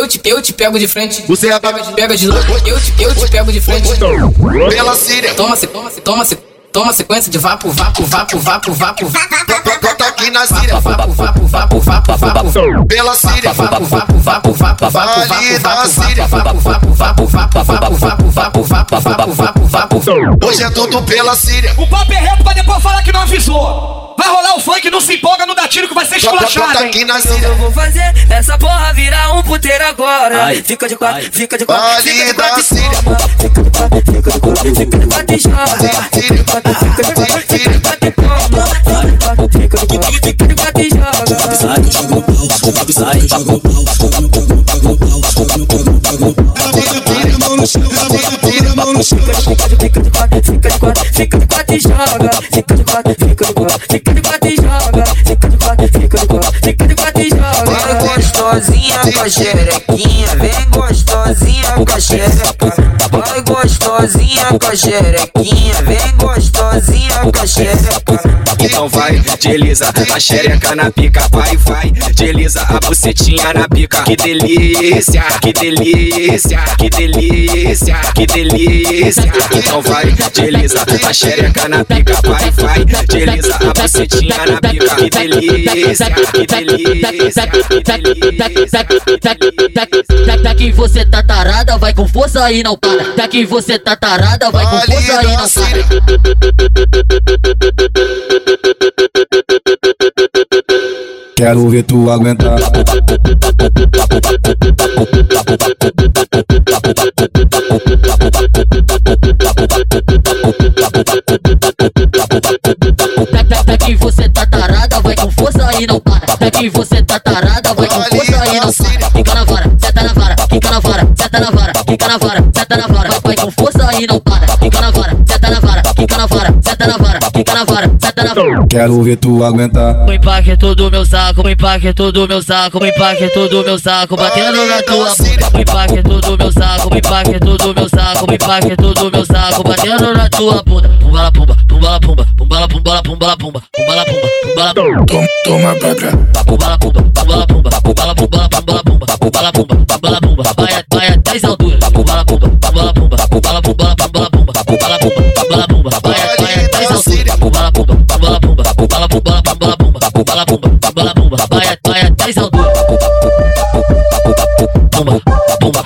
eu te, eu te pego de frente. Você é pega de, pega de lado. Eu te, eu te pego de frente. Pela Síria. Toma, se, toma, se, toma, se, toma sequência de vapo, vapo, vapo, vapo, vapo. Bota aqui na Síria. Vapo, vapo, vapo, vapo, vapo. Pela Síria. Vapo, vapo, vapo, vapo, vapo, Ali vapo, da vapo, Síria. vapo, vapo, vapo, vapo, vapo, vapo, vapo, vapo, vapo, vapo, vapo. Hoje é tudo pela Síria. O papo é reto pra depois falar que não avisou. Vai rolar o funk, não se empolga, não dá tiro que vai ser esculachado, Eu vou fazer essa porra virar um puteiro agora. Fica de quatro, fica de quatro, fica de da quatro e Síria. toma. Fica de quatro, fica de quatro, fica de quatro joga, vai tira, bate toma, vai toca o pico no pau, tira, bate e joga. Sai, joga no pau, sai, joga no pau, joga no pau, joga no pau, joga no pau, joga no pau. Ela bota pira, mão. Fica de fica de quatro, fica de quatro, fica de quatro. Fica de quatro, fica de quatro, fica de quatro. Fica de quatro, fica de quatro, fica de quatro e gostosinha com a xerequinha, vem gostosinha com a xereca, vai gostosinha com a xerequinha, vem gostosinha com a xereca. Então vai, desliza a xereca na pica, vai, vai, desliza a bucetinha na pica. Que delícia, que delícia, que delícia, que delícia. Então vai, desliza a xereca na pica, vai, vai, desliza a bucetinha na pica. Que delícia, que delícia, que delícia. Daqui você tá tarada, vai com força e não para. Daqui você tá tarada, vai com força não Síria. para. Quero ver tu aguentar. Daqui você tá tarada, vai com força e não para. Daqui você tá tarada, vai com força e não para. Fica na vara, seta na vara, fica na vara, seta na vara, fica na vara, seta na vara. Vai com força e não para. Seta na vara, fica na vara, seta na vara. Quero ver tu aguentar. O impacto do meu saco, o impacto do meu saco, o impacto do meu saco, batendo na tua bunda. O impacto do meu saco, o impacto do meu saco, o impacto do meu saco, batendo na tua bunda. Pumba la pumba, pumba la pumba, pumba la pumba la pumba la pumba, pumba la pumba, pumba la pumba. Toma, toma pedra. Pumba la pumba, pumba la pumba, pumba la pumba, pumba la pumba, pumba la pumba, pumba la pumba. Vai, vai até as alturas. bala bomba, bala bomba, bala bomba, bala bomba, bala bomba, vai vai atrás do bomba, bala bomba, bala bomba,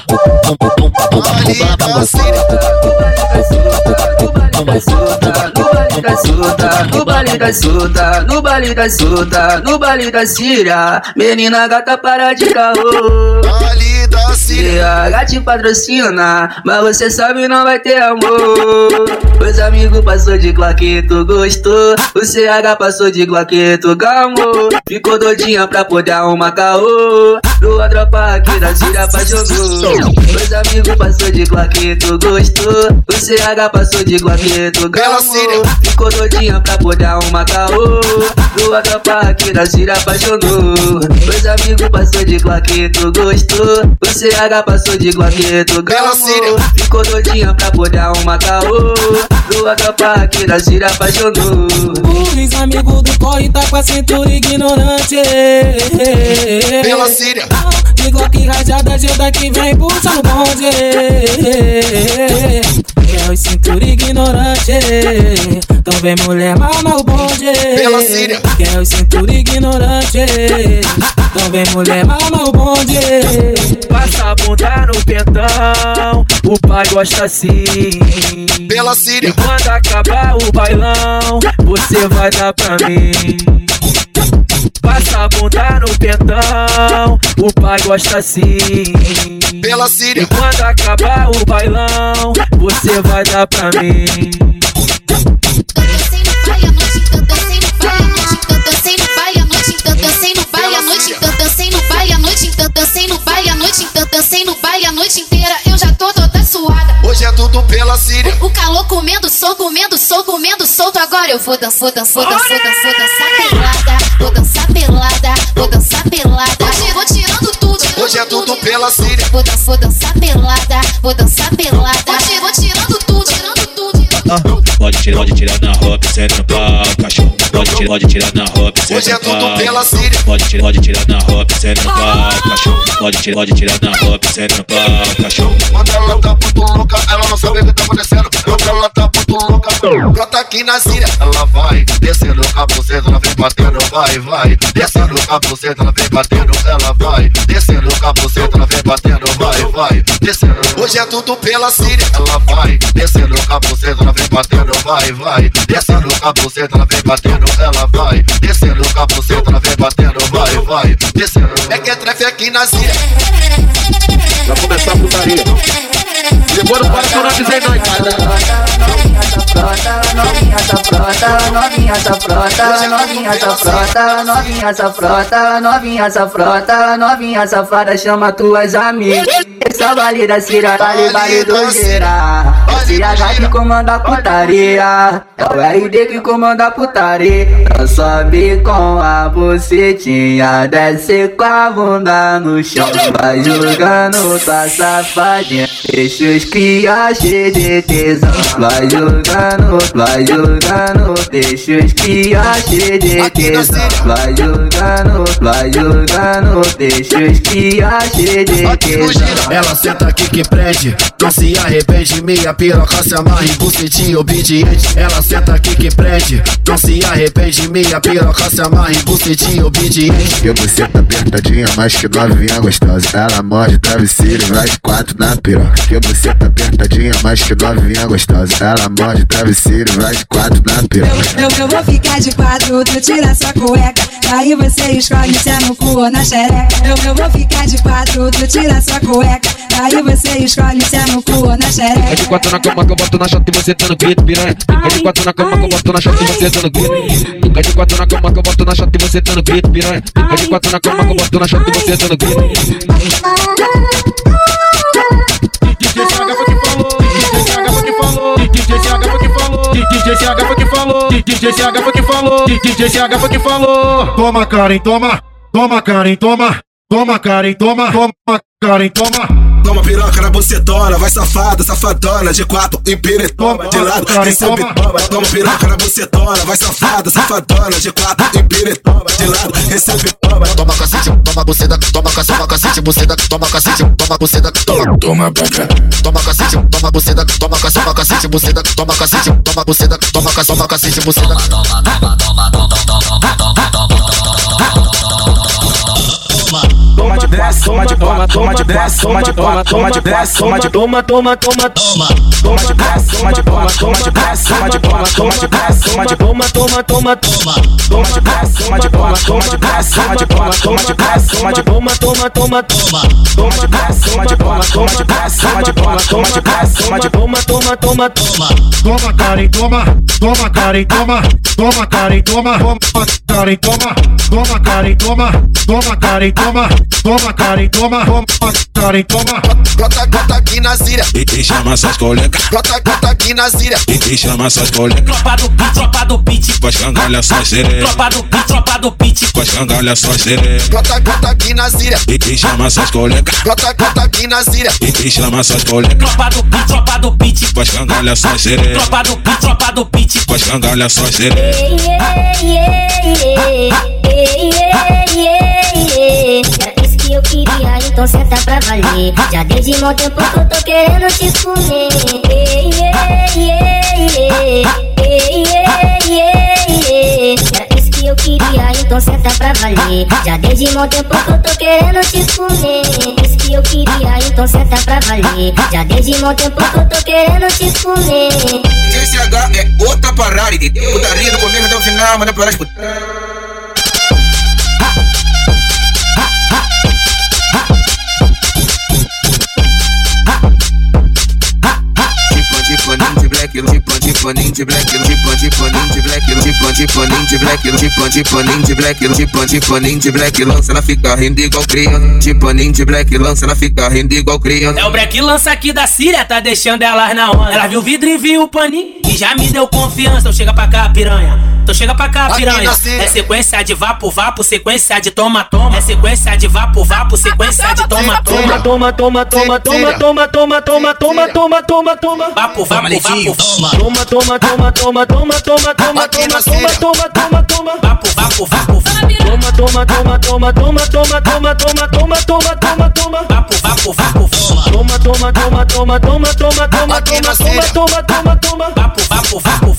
no baile bala suta, no baile bala suta, no baile bala síria, menina gata para de bala Síria. CH te patrocina, mas você sabe não vai ter amor. Os amigos passou de claqueto, gostou. O CH passou de claqueto, gamou. Ficou doidinha pra poder arrumar caô. Lua dropa aqui da Síria apaixonou. Os amigos passou de claqueto, gostou. O CH passou de claqueto, gamou. Ficou doidinha pra poder arrumar caô. Lua dropa aqui da Síria apaixonou. Os amigos passou de claqueto, gostou. O CH passou de Síria. gamou. Ficou doidinha pra poder arrumar caô. Lua dropa aqui da Síria apaixonou. Os amigos do corre tá com a cintura ignorante. Pela Síria. De Glock rajada, ajuda que vem puxando bonde. É o cintura ignorante. Então vem mulher, mama o bonde. Pela Síria. É o cintura ignorante. Então vem mulher, mama o bonde. Passa a bunda no pentão, o pai gosta assim. Pela E Síria. quando acabar o bailão, você vai dar pra mim. Passa a bunda no pentão, o pai gosta assim. Pela E Síria. quando acabar o bailão, você vai dar pra mim. Pela Síria. O calor comendo, sol comendo, sol comendo, solto agora. Eu vou dançar, vou dançar, vou dançar, vou dançar, vou dançar pelada, vou dançar pelada, vou dançar pelada. Hoje eu vou tirando tudo, tirando Hoje é tudo tudo. pela Síria. Vou dançar, vou dançar pelada, vou dançar pelada. Hoje eu vou tirando tudo, tirando tudo. pode tirar, pode tirar na roupa, senta no pau, cachorro. Pode tirar, pode tirar na roupa, Hoje senta é tudo pela Síria. Pode tirar, pode tirar na roupa, senta no pau, cachorro. Pode tirar, pode tirar na roupa, senta no pau, cachorro. Quando ela tá muito louca, ela não sabe o que tá acontecendo. Quando ela tá muito louca, brota aqui na Síria. Ela vai descendo a buceta, ela vem batendo, vai, vai. Descendo a buceta, ela vem batendo, ela vai. Descendo a buceta, vem batendo, vai, vai. Descendo. Hoje é tudo pela Síria. Ela vai descendo a buceta, vem batendo, vai, vai. Descendo a buceta, vem batendo, ela vai. Descendo a buceta, vem batendo, vai, vai. Descendo. É que é trefe aqui na Síria. Vai começar a putaria. Não para por dizer não, Novinha essa frota, novinha essa frota, novinha essa frota, novinha essa frota, novinha essa frota, novinha safada, chama tuas amigas. Essa vale da Cira, vale, vale do Gira. Esse H que comanda a putaria, é o RD que comanda a putaria. Ela sobe com a bucetinha, desce com a bunda no chão. Vai jogando tua safadinha, deixa os cria cheio de tesão. Vai jogando, vai jogando, deixa os cria cheio de tesão. Vai jogando, vai jogando, deixa os cria cheio de. Ela senta aqui que prende, não se arrepende. Minha piroca se amarra em bucetinho obediente. Ela senta aqui que prende, não se arrepende. Minha piroca se amarra em bucetinho obediente. Que você tá apertadinha, mais que novinha gostosa. Ela morde travesseiro e vai de quatro na piroca. Que você tá apertadinha, mais que novinha gostosa. Ela morde travesseiro e vai de quatro na piroca. Eu, eu vou ficar de quatro, tu tira sua cueca. Aí você escolhe se é no cu ou na xereca. Eu, eu vou ficar de quatro, tu tira sua cueca. Aí você escolhe se é no cu ou na É xereca. de quatro na cama que eu boto na chota e você tá no grito, piranha. É de quatro na cama que eu boto na chota e você tá no grito. É de quatro na cama que eu boto na chota e você tá no grito, piranha. É de quatro na cama que eu boto na chota e você tá no grito. Falou, DJ CH foi que falou, DJ CH foi que falou. Toma, Karen, toma, toma, Karen, toma, toma, Karen, toma, toma, Karen, toma. Toma piroca na bucetona, vai safada, safadona, de quatro, empire, toma, de lado, recebe, toma, toma. Piroca na bucetona, vai safada, safadona, de quatro, empire, toma, de lado, recebe, toma, Toma cacete, toma buceta, toma cacete, toma cacete, buceta, toma cacete, toma buceta, toma. Toma bebê. Toma cacete, toma buceta, toma cacete, toma cacete, buceta, toma cacete, toma buceta, toma cacete, toma cacete, buceta. Toma de desce, toma de toma, toma de desce, toma de toma, toma de desce, toma de toma, toma, toma, toma. Toma de desce, toma de toma, toma de desce, toma de toma, toma de desce, toma de toma, toma, toma, toma. Toma de desce, toma de toma, toma de desce, toma de toma, toma de desce, toma de toma, toma, toma, toma. Toma de desce, toma de toma, toma de desce, toma de toma, toma de desce, toma de toma, toma, toma, toma. Toma, Karen, toma, toma, Karen, toma, toma, Karen, toma, toma, Karen, toma, toma, Karen, toma, toma, Karen, toma, toma, Karen, toma, toma, Karen, toma. Brota, brota aqui na Síria. E, e chama suas colegas, Brota, brota aqui na Síria. e, e chama suas colegas. Tropa do beat, tropa do beat. Com as cangalhas só serê, Tropa do beat, tropa do beat. com as cangalhas só serê. Brota, brota aqui na Síria. E, e chama suas colegas, Brota, brota aqui na Síria. e, e chama suas colegas. Tropa do beat, tropa do beat. Com as cangalhas só serê, Tropa do beat, tropa do beat. com as cangalhas só serê. Era isso que eu queria, então senta pra valer. Já desde mó tempo que eu tô querendo te comer. Era isso que eu queria, então senta pra valer. Já desde mó tempo que eu tô querendo te comer. Isso que eu queria, então senta pra valer. Já desde mó tempo que eu tô querendo te comer. GCH é outra parada? Putaria do começo até o final, manda para as putadas. Black, tipo de paninho de black, tipo de paninho de black, tipo de paninho de black, tipo de paninho de black, tipo de paninho de black, lança ela fica rindo igual criança. Tipo de black, lança ela fica rindo igual criança. É o break lança aqui da Síria, tá deixando elas na onda. Ela viu o vidro e viu o paninho e já me deu confiança. Então chega pra cá, piranha. Então chega pra cá, piranha. É sequência de vapo, vapo, sequência de toma, toma. É sequência de vapo, vapo, sequência de toma, toma. Toma, toma, toma, toma, toma, toma, toma, toma, toma, toma, toma. Vapo, vapo, vapo, Toma, toma, toma, toma, toma, toma, toma, toma, toma, Síria. toma, toma, toma. vapo, vapo, vapo, Toma, toma, toma, toma, toma, toma, toma, toma, toma, toma, toma, toma. vapo, vapo, vapo, Toma, toma, toma, toma, toma, toma, toma, toma, Síria. toma, toma, toma. vapo, vapo, vapo.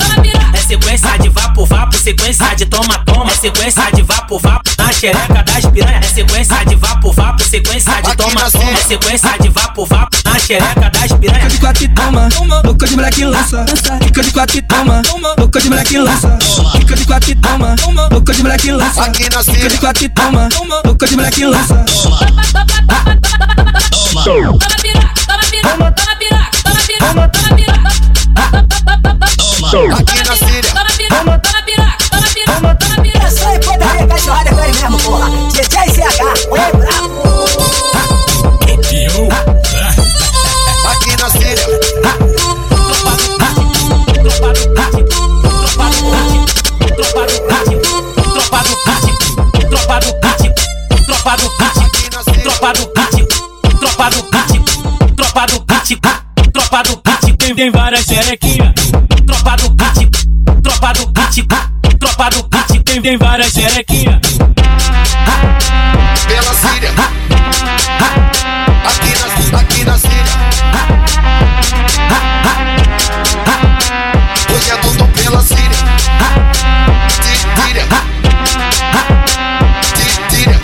É sequência de vapo, vapo, sequência de toma, toma. É sequência de vapo, vapo na xereca das piranha. É sequência de vapo, vapo, sequência de toma, toma. É sequência de vapo, vapo na xereca das piranha. Fica de quatro e toma, boca de moleque lança. Fica de quatro e toma, boca de moleque lança. Fica de quatro e toma, boca de moleque lança. Fica de quatro e toma, boca de moleque lança. Aqui na Síria. Essa porra. DJ CH, oi, bravo. Aqui na Síria. Tropa do pit, tropa do pit, tropa do Síria. tropa do pit, tropa do pit, tropa do pit, tropa do pit, tem, várias xerequinhas. Tropa do pit, tropa do pit, tropa do tem, tem várias xerequinhas. Pela Síria. Aqui na, aqui na Síria. Hoje é tudo pela Síria. Síria. Síria.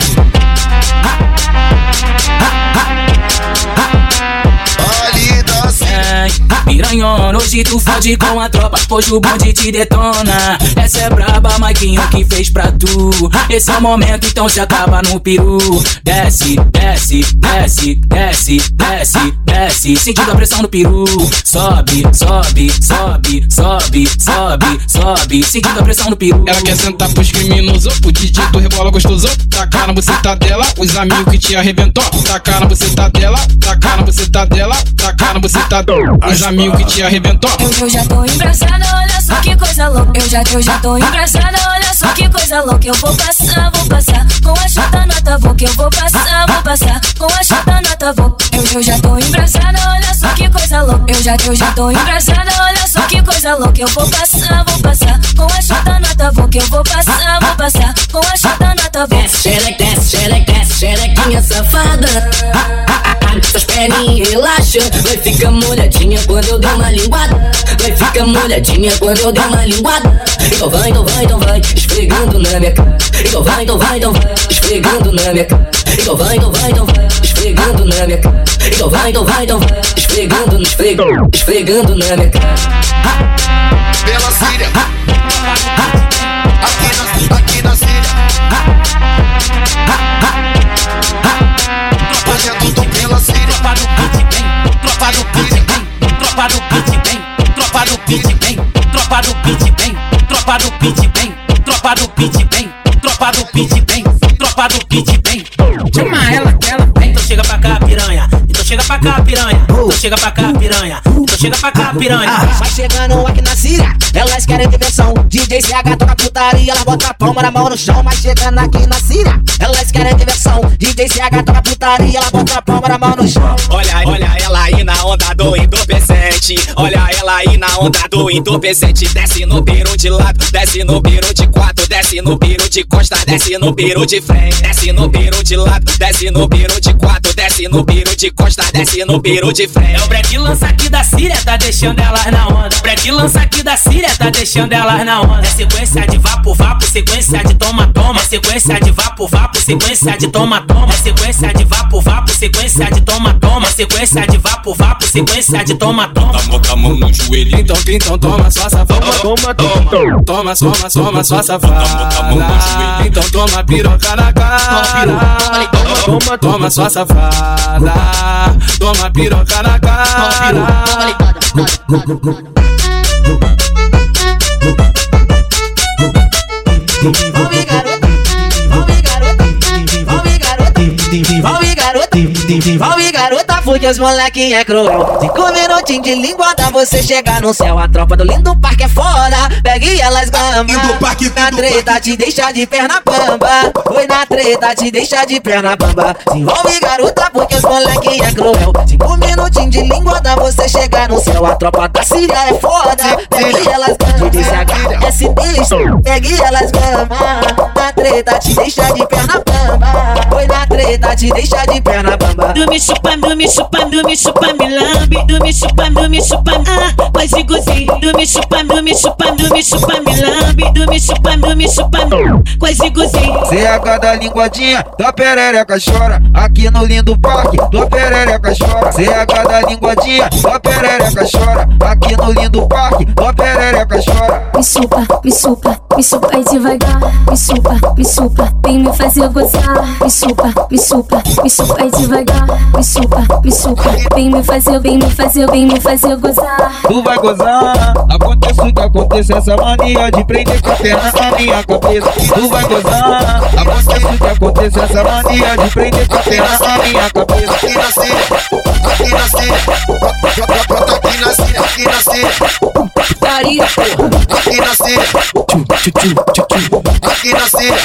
Ali da Síria. É, piranhona, hoje tu fode com a tropa, hoje o bonde te detona. Essa é braba, Maguinho que fez pra tu. Esse é o momento, então se acaba no peru. Desce, desce, desce, desce, desce, desce, sentindo a pressão do peru. Sobe, sobe, sobe, sobe, sobe, sobe, sentindo a pressão do peru. Ela quer sentar pros criminosos, o DJ do rebola gostoso. Tacar na buceta dela, os amigos que te arrebentou. Tacar na buceta dela, tacar na buceta dela, tacar na buceta dela. Os amigos que te arrebentou. Eu, eu já tô engraçada, olha só que coisa louca. Eu já, eu já tô engraçada, olha só que coisa louca. Eu vou passar, vou passar com a chata nota vou que eu vou passar, vou passar com a chata nota vou. Eu, eu já tô engraçada, olha só que coisa louca. Eu já, eu já tô engraçada, olha só que coisa louca. Eu vou passar, vou passar com a chata nota vou que eu vou passar, vou passar com a chata nota vou. Desce, xereca, desce, xereca, desce, xerequinha safada. Suas perninhas relaxam, vai ficar molhadinha quando eu der uma linguada. Vai ficar molhadinha quando eu der uma linguada. Então vai, então vai, então vai, esfregando na minha cara. Então vai, então vai, então vai, esfregando na minha cara. Então vai, então vai, então vai, esfregando na minha cara. Então vai, então vai, então vai, esfregando, esfregando, na minha cara. Pela Síria. Aqui na, aqui na Síria. Hoje piroceiro Tropa do put bem, tropa do put bem Tropa do put bem, tropa do put bem Tropa do put bem, tropa do put bem Tropa do put bem, tropa do put bem Tropa do bem Chama ela que ela vem. Então chega pra cá piranha, então chega pra cá piranha. Então chega pra cá, piranha. Então chega pra cá, piranha. Vai chegando aqui na Síria, elas querem diversão. DJ CH toca putaria, ela bota a palma na mão no chão. Mas chegando aqui na Síria, elas querem diversão. DJ CH toca putaria, ela bota a palma na mão no chão. Olha, olha ela aí na onda do entorpecente. Olha ela aí na onda do entorpecente. Desce no peru de lado, desce no peru de quatro, desce no peru de costa, desce no peru de frente. Desce no peru de lado, desce no peru de quatro, desce no peru de costa, desce no peru de frente. É o break lança aqui da Síria, tá deixando elas na onda. Break lança aqui da Síria, tá deixando elas na onda. É sequência de vapo, vapo, sequência de toma, toma. É sequência de vapo, vapo, sequência de toma, toma. É sequência de vapo, vapo, sequência de toma, toma. É sequência de vapo, vapo, sequência de toma, toma. Bota a mão no joelho. Então, então toma sua safada. Toma, toma, toma. Toma, toma, toma sua safada. Então toma piroca na cara. Toma, toma, toma sua safada. Toma piroca toma na cara. vamos ligada. Vamos, garoto. Vamos, garoto. Vamos, garoto. Desenvolve garota, porque os molequinhos é cruel. Cinco minutinhos de língua dá você chegar no céu. A tropa do lindo parque é foda. Pegue elas gama. Lindo parque, na treta te deixa de perna bamba. Foi na treta te deixa de perna bamba. Desenvolve garota, porque os molequinhos é cruel. Cinco minutinhos de língua dá você chegar no céu. A tropa da Síria é foda. Pegue elas gama. DCH, SD, pegue elas gama. Na treta te deixa de perna bamba. Foi na treta te deixa de perna bamba. Do me chupa, do me chupa, do me chupa, me lambe. Do me chupa, do me chupa, ah, quase gozei. Do me chupa, do me chupa, do me chupa, me lambe. Do me chupa, do me chupa, quase gozei. CH da linguadinha, tua perereca chora. Aqui no lindo parque, tua perereca chora. CH da linguadinha, tua perereca chora. Aqui no lindo parque, tua perereca chora. Me supa, me supa, me supa aí devagar. Me supa, me supa, vem me fazer gozar. Me supa, me supa, me supa aí devagar. Me supa, me supa, vem me fazer, vem me fazer, vem me fazer gozar. Tu vai gozar, aconteça o que aconteça, essa mania de prender com a perna na minha cabeça. Tu vai gozar, aconteça o que aconteça, essa mania de prender com a perna na minha cabeça. Aqui na Síria, aqui na brota aqui na Síria, aqui na Síria. Putaria. Aqui na Síria, aqui na Síria.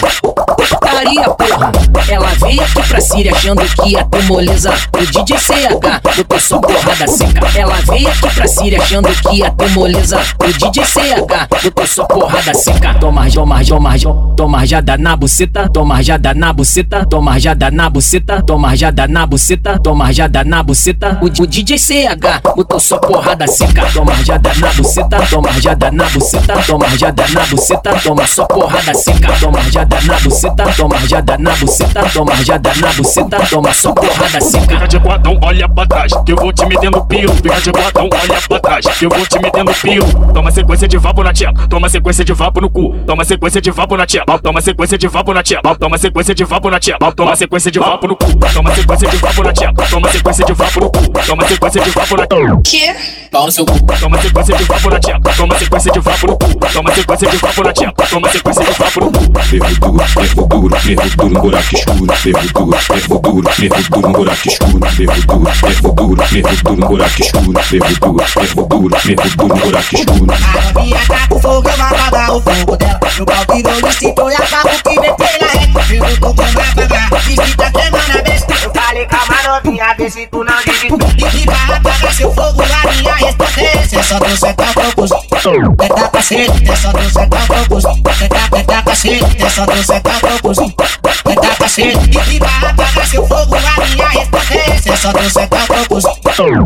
Putaria, porra. Ela veio aqui pra Síria achando que ia ter moleza. O DJ CH botou só porrada seca. Ela veio aqui pra Síria achando que ia ter moleza. O DJ CH botou só porrada seca. Toma, toma, toma, toma jada na buceta. Toma jada na buceta. Toma jada na buceta. Toma jada na buceta. Toma jada na buceta. O, o DJ CH botou só porrada seca. Toma jada na buceta. Toma jada na buceta. Toma jada na buceta. Toma só porrada seca. Toma jada na buceta. Toma jada na buceta. Toma jada na buceta. Toma só porrada seca. Fica de quadrão, olha pra trás, que eu vou te metendo pio. Fica de quadrão, olha pra trás, que eu vou te metendo pio. Toma sequência de vapo na tcheca, toma sequência de vapo no cu. Toma sequência de vapo na tcheca, toma sequência de vapo na tcheca, toma sequência de vapo na tcheca, toma sequência de vapo no cu. Toma sequência de vapo na tcheca, toma sequência de vapo no cu. Toma sequência de vapo na Que? Pau no seu cu. Toma sequência de vapo na tcheca, toma sequência de vapo no cu. Toma sequência de vapo na tcheca, toma sequência de vapo no cu. Ferro duro, ferro duro, ferro duro, um buraco escuro. Ferro duro, ferro duro, ferro duro, um buraco escuro. Ferro duro, ferro duro, ferro duro, um buraco escuro. Ferro duro, ferro duro, ferro duro, um buraco escuro. A novinha tá com fogo, eu vou apagar o fogo dela. No pau virou no cinto e acabo que vem pela reta. Eu tô com pagar, diz que tá queimando a besta. Eu falei, calma novinha, vê se tu não desiste. E vai apagar seu fogo, a minha respondência. É só tu sentar o cozinho. Tenta cacete, deixa do sentar pra gozo. Tenta, tenta cacete, deixa do sentar pra gozo. Tenta cacete, e vai apagar seu fogo na minha responsa. Deixa do sentar pra gozo.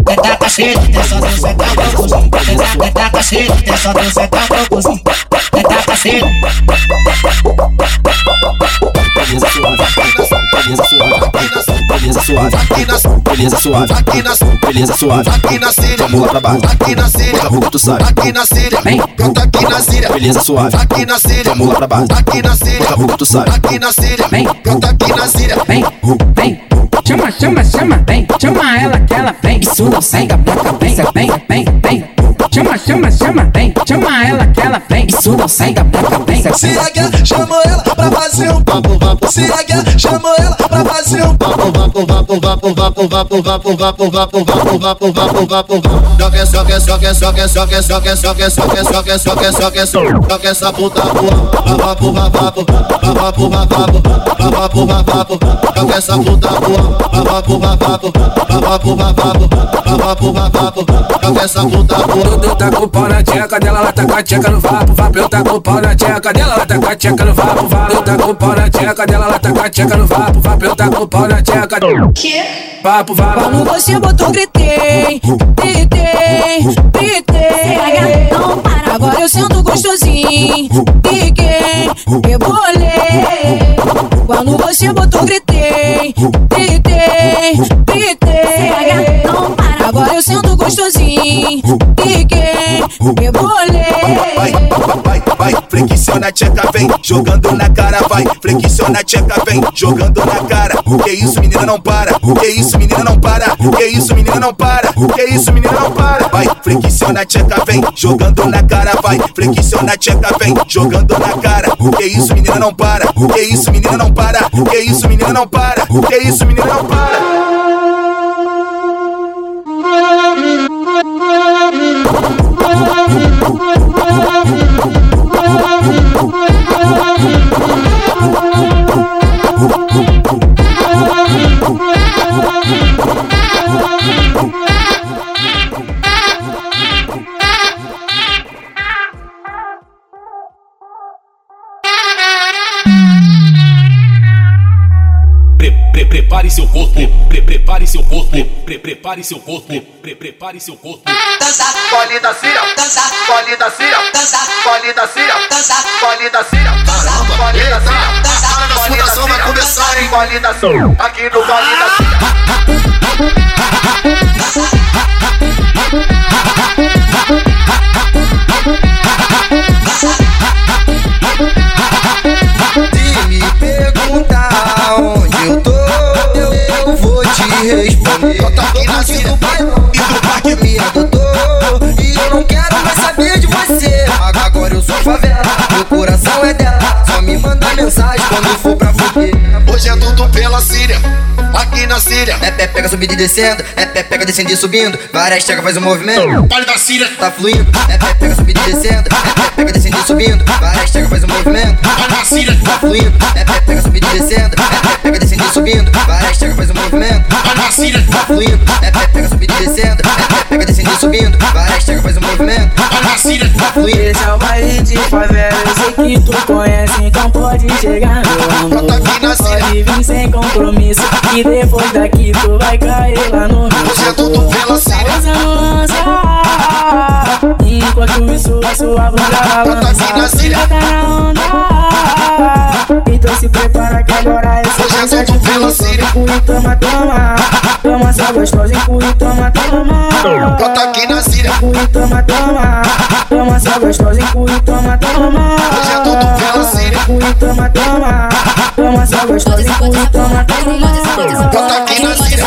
Tenta cacete, deixa do sentar pra gozo. Tenta, tenta cacete, deixa do sentar pra gozo. Tenta cacete. Suave, beleza suave, beleza suave, Aqui na beleza suave, aqui na Vamos lá pra baixo, aqui na Síria, Bota a roupa, tu sabe, aqui na Síria, Vem. brota aqui na Síria, beleza suave, aqui na Vamos lá pra baixo, aqui na Síria, Bota a roupa, tu sabe, aqui na Síria, Vem. brota aqui na Síria, Vem, vem. Chama, chama, chama, vem. Chama ela que ela vem. Isso não sai da boca, vem, vem, vem, vem. Chama, chama, chama, vem. Chama ela que ela vem. Isso não sai da boca, vem. CH chamou ela pra fazer um papo, vapo. CH chamou ela pra fazer um Joga essa puta voa, lava pro rabado, lava pro rabado, lava pro rabado. Joga essa puta voa, lava pro rabado, lava pro rabado, lava pro rabado. Joga essa puta voa. Dudu tá com pau na tcheca dela, ela tá com a tcheca no vapo, vapo. Eu tá com pau na tcheca dela, ela tá com a tcheca no vapo, vapo. Eu tá com pau na tcheca dela, ela tá com a tcheca no vapo, vapo. Eu tá com pau na tcheca que? Vapo, vapo. Quando você botou, gritei, gritei, gritei. Não para. Agora eu sinto gostosinho, fiquei, rebolei. Quando você botou, gritei, gritei, gritei. Sinto gostosinho, fiquei, rebolei. Vai, vai, vai, flexiona a tcheca, vem, jogando na cara, vai, flexiona a tcheca, vem, jogando na cara. Que isso, menina, não para, que isso, menina, não para. Que isso, menina, não para. Que isso, menina, não para. Vai, flexiona a tcheca, vem jogando na cara. Vai, flexiona a tcheca, vem jogando na cara. Que isso, menina, não para. Que isso, menina, não para. Que isso, menina, não para. Que isso, menina, não para. Pre, prepare seu corpo, pre, prepare seu corpo, pre, prepare seu corpo, pre, prepare seu corpo. Dança, pole da cira, dança, pole da cira, dança, pole da cira, dança, pole da cira, dança, pole da cira, dança, pole da cira, vai começar, hein? Pole da cira, aqui no pole da responder. Eu tô aqui na do pai e do pai que me adotou. E eu não quero mais saber de você. Agora eu sou favela, meu coração é dela. Só me manda mensagem quando for pra fuder. Hoje é tudo pela Síria, aqui na Síria. É pé, pega subindo e descendo. É pé, pega descendo e subindo. Várias chega faz um movimento. Pole da Síria, Tá fluindo. É pé, pega subindo e descendo. É pé, pega descendo e subindo. Várias chega faz um movimento. pole da Síria, Tá fluindo. É pé, pega subindo e descendo. É pé, pega descendo e subindo. Várias chega faz um movimento. pole da Síria, Tá fluindo. É pé, pega subindo e descendo. É pé, pega descendo e subindo. Várias chega faz um movimento. pole da Síria. Tá fluindo. Esse é o baile de favela, eu sei que tu conhece, então pode chegar meu amor. Na Síria. Pode vir sem compromisso, e depois daqui tu vai cair lá no Hoje é tudo pela lança, Enquanto isso a sua bunda balança. Tá na onda se prepara que agora é dança tudo de Síria. Empurra, toma, toma Toma só gostosa, empurra, toma, toma. Brota aqui na Síria. Empurra, toma, toma. Toma só gostosa, empurra, toma, toma. Hoje é tudo pela Síria. Empurra, toma, toma. Toma só gostosa, empurra, toma, toma. Brota aqui na Síria.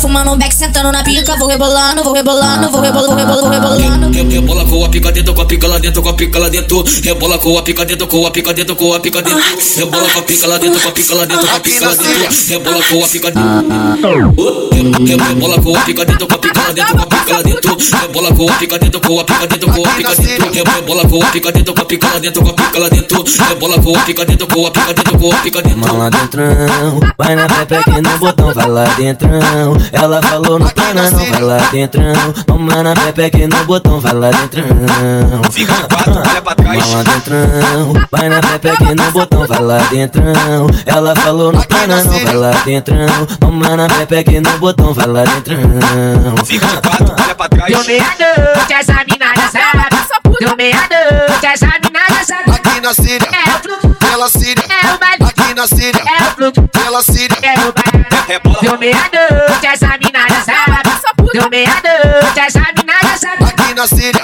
Fumando um beck, sentando na pica, vou rebolando, vou rebolando, vou rebolando, vou rebolando, vou rebolando. Re- Rebola com a pica dentro, com a pica lá dentro, com a pica lá dentro. Rebola com a pica dentro, com a pica dentro, com a pica dentro. Rebola com a pica lá dentro, com a pica lá dentro, com a pica lá dentro. Rebola com a pica dentro. Rebola com a pica dentro, com a pica lá dentro, com a pica lá dentro. Rebola com a pica dentro, com a pica dentro, com a pica dentro. Rebola com a pica dentro, com a pica lá dentro, com a pica lá dentro. Rebola com a pica dentro, com a pica dentro, com a pica dentro. Mão lá dentrão, vai na pepe aqui no botão, vai lá dentrão. Ela falou no pana, não vai lá dentrão. Toma na pepe aqui no botão, vai lá dentrão. Fica de quatro, olha pra trás. Mão lá dentrão, vai na pepe aqui no botão, vai lá dentrão. Ela falou no pana, não vai lá dentrão. Toma na pepe aqui no botão, vai lá dentrão. Fica de quatro, olha pra trás. Deu meia-noite, essa mina já sabe Deu meia-noite, essa mina já sabe Aqui na Síria, É o fluxo, pela Síria. é o baile Aqui na Síria, É o fluxo, pela Síria. é o baile Rebola Deu meia-noite, essa mina já sabe Deu meia-noite, essa mina já sabe Aqui na Síria,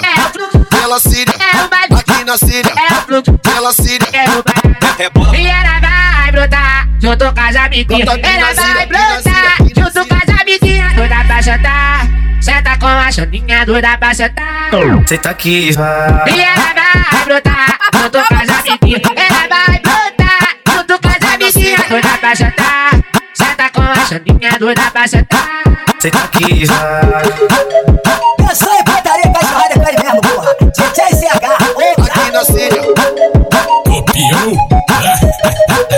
na Síria, É fluxo, pela Síria. é E ela vai brotar junto com as amiguinhas. Ela vai brotar junto com as amiguinhas. Doida pra jantar Senta com a choninha, doida pra jantar tá aqui, E ela vai brotar junto com as amiguinhas. Ela vai brotar junto com as amiguinhas. Doida pra jantar Senta com a choninha, doida pra jantar tá aqui, 啊啊